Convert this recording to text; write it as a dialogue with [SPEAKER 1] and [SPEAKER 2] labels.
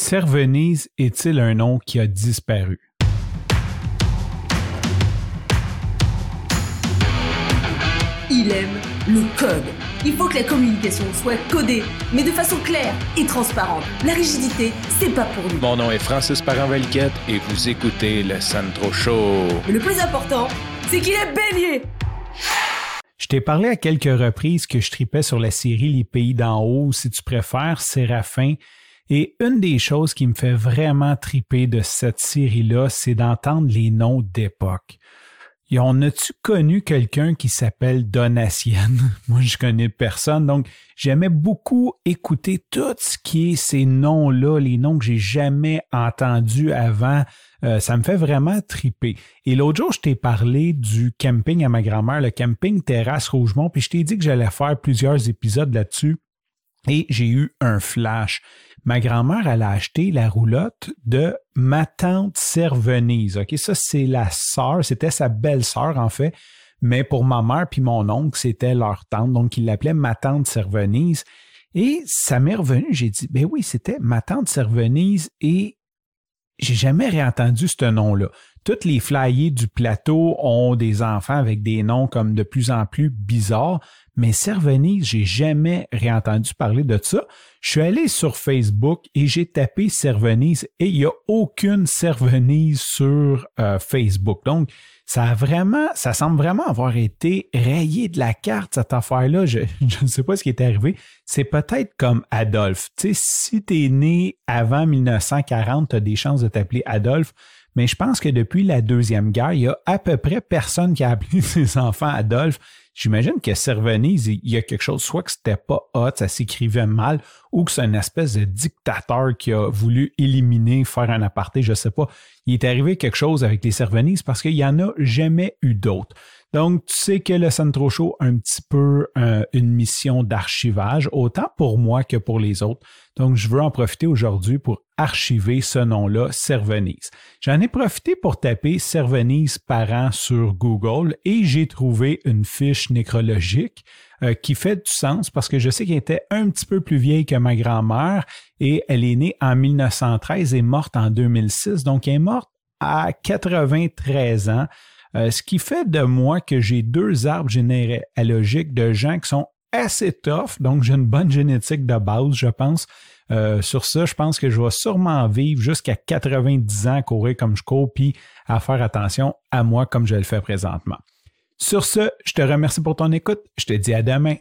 [SPEAKER 1] Cervenise est-il un nom qui a disparu?
[SPEAKER 2] Il aime le code. Il faut que la communication soit codée, mais de façon claire et transparente. La rigidité, c'est pas pour nous.
[SPEAKER 3] Mon nom est Francis parent et vous écoutez le Sandro Show.
[SPEAKER 2] Mais le plus important, c'est qu'il est bélier.
[SPEAKER 1] Je t'ai parlé à quelques reprises que je tripais sur la série Les Pays d'en haut, si tu préfères, Séraphin. Et une des choses qui me fait vraiment triper de cette série-là, c'est d'entendre les noms d'époque. Et on a-tu connu quelqu'un qui s'appelle Donatienne? Moi, je connais personne. Donc, j'aimais beaucoup écouter tout ce qui est ces noms-là, les noms que j'ai jamais entendus avant. Euh, ça me fait vraiment triper. Et l'autre jour, je t'ai parlé du camping à ma grand-mère, le camping Terrasse Rougemont, puis je t'ai dit que j'allais faire plusieurs épisodes là-dessus. Et j'ai eu un flash ma grand-mère, elle a acheté la roulotte de ma tante Servenise. OK, ça, c'est la sœur, c'était sa belle-sœur, en fait. Mais pour ma mère puis mon oncle, c'était leur tante. Donc, il l'appelait ma tante Servenise. Et ça m'est revenu, j'ai dit, ben oui, c'était ma tante Servenise et j'ai jamais réentendu ce nom-là. Toutes les flyers du plateau ont des enfants avec des noms comme de plus en plus bizarres, mais Cervenise, j'ai jamais réentendu parler de ça. Je suis allé sur Facebook et j'ai tapé Cervenise et il n'y a aucune Cervenise sur euh, Facebook. Donc, ça a vraiment, ça semble vraiment avoir été rayé de la carte, cette affaire-là. Je, je ne sais pas ce qui est arrivé. C'est peut-être comme Adolphe. Tu sais, si tu es né avant 1940, tu as des chances de t'appeler Adolphe mais je pense que depuis la Deuxième Guerre, il y a à peu près personne qui a appelé ses enfants Adolphe. J'imagine que Cervenise, il y a quelque chose, soit que c'était pas hot, ça s'écrivait mal, ou que c'est une espèce de dictateur qui a voulu éliminer, faire un aparté, je sais pas. Il est arrivé quelque chose avec les Cervenises parce qu'il y en a jamais eu d'autres. Donc, tu sais que le Centro Show a un petit peu euh, une mission d'archivage, autant pour moi que pour les autres. Donc, je veux en profiter aujourd'hui pour archiver ce nom-là, Cervenise. J'en ai profité pour taper Cervenise parent sur Google et j'ai trouvé une fiche nécrologique euh, qui fait du sens parce que je sais qu'elle était un petit peu plus vieille que ma grand-mère et elle est née en 1913 et morte en 2006. Donc, elle est morte à 93 ans. Euh, ce qui fait de moi que j'ai deux arbres généalogiques de gens qui sont assez tough, donc j'ai une bonne génétique de base, je pense. Euh, sur ça, je pense que je vais sûrement vivre jusqu'à 90 ans, courir comme je cours, puis à faire attention à moi comme je le fais présentement. Sur ce, je te remercie pour ton écoute. Je te dis à demain